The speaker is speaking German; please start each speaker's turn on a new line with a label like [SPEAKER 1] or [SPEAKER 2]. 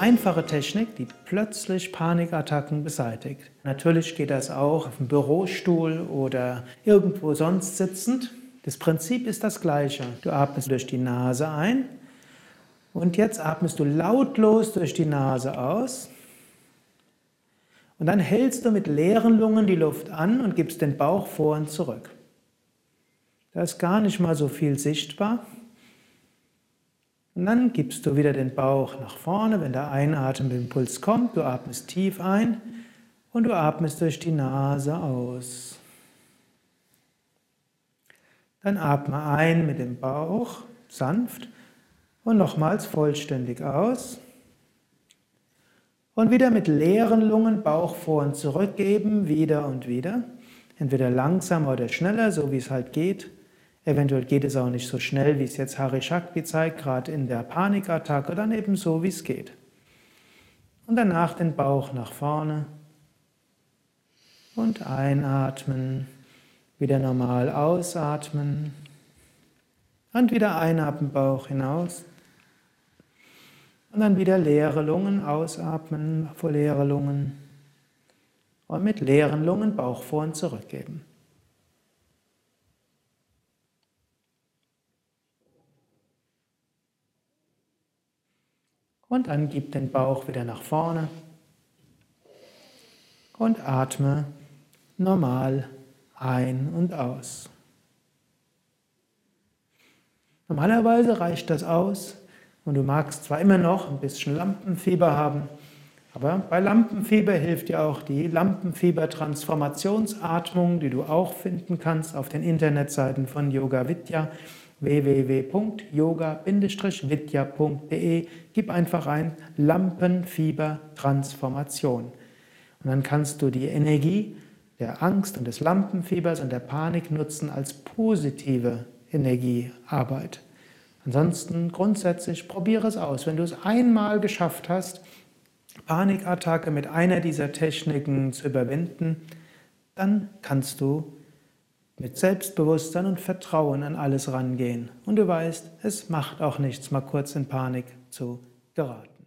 [SPEAKER 1] einfache Technik, die plötzlich Panikattacken beseitigt. Natürlich geht das auch auf dem Bürostuhl oder irgendwo sonst sitzend. Das Prinzip ist das gleiche. Du atmest durch die Nase ein und jetzt atmest du lautlos durch die Nase aus. Und dann hältst du mit leeren Lungen die Luft an und gibst den Bauch vor und zurück. Da ist gar nicht mal so viel sichtbar. Und dann gibst du wieder den Bauch nach vorne, wenn der Einatemimpuls kommt. Du atmest tief ein und du atmest durch die Nase aus. Dann atme ein mit dem Bauch sanft und nochmals vollständig aus. Und wieder mit leeren Lungen Bauch vor und zurück geben, wieder und wieder. Entweder langsamer oder schneller, so wie es halt geht. Eventuell geht es auch nicht so schnell, wie es jetzt Hari Shakti zeigt, gerade in der Panikattacke, dann eben so, wie es geht. Und danach den Bauch nach vorne und einatmen, wieder normal ausatmen und wieder einatmen, Bauch hinaus. Und dann wieder leere Lungen ausatmen, vor leere Lungen. Und mit leeren Lungen Bauch vor und zurückgeben. Und dann gib den Bauch wieder nach vorne und atme normal ein und aus. Normalerweise reicht das aus und du magst zwar immer noch ein bisschen Lampenfieber haben, aber bei Lampenfieber hilft dir auch die Lampenfieber-Transformationsatmung, die du auch finden kannst auf den Internetseiten von Yoga Vidya www.yoga-vidya.de. Gib einfach ein Lampenfieber-Transformation. Und dann kannst du die Energie der Angst und des Lampenfiebers und der Panik nutzen als positive Energiearbeit. Ansonsten grundsätzlich probiere es aus. Wenn du es einmal geschafft hast, Panikattacke mit einer dieser Techniken zu überwinden, dann kannst du mit Selbstbewusstsein und Vertrauen an alles rangehen. Und du weißt, es macht auch nichts, mal kurz in Panik zu geraten.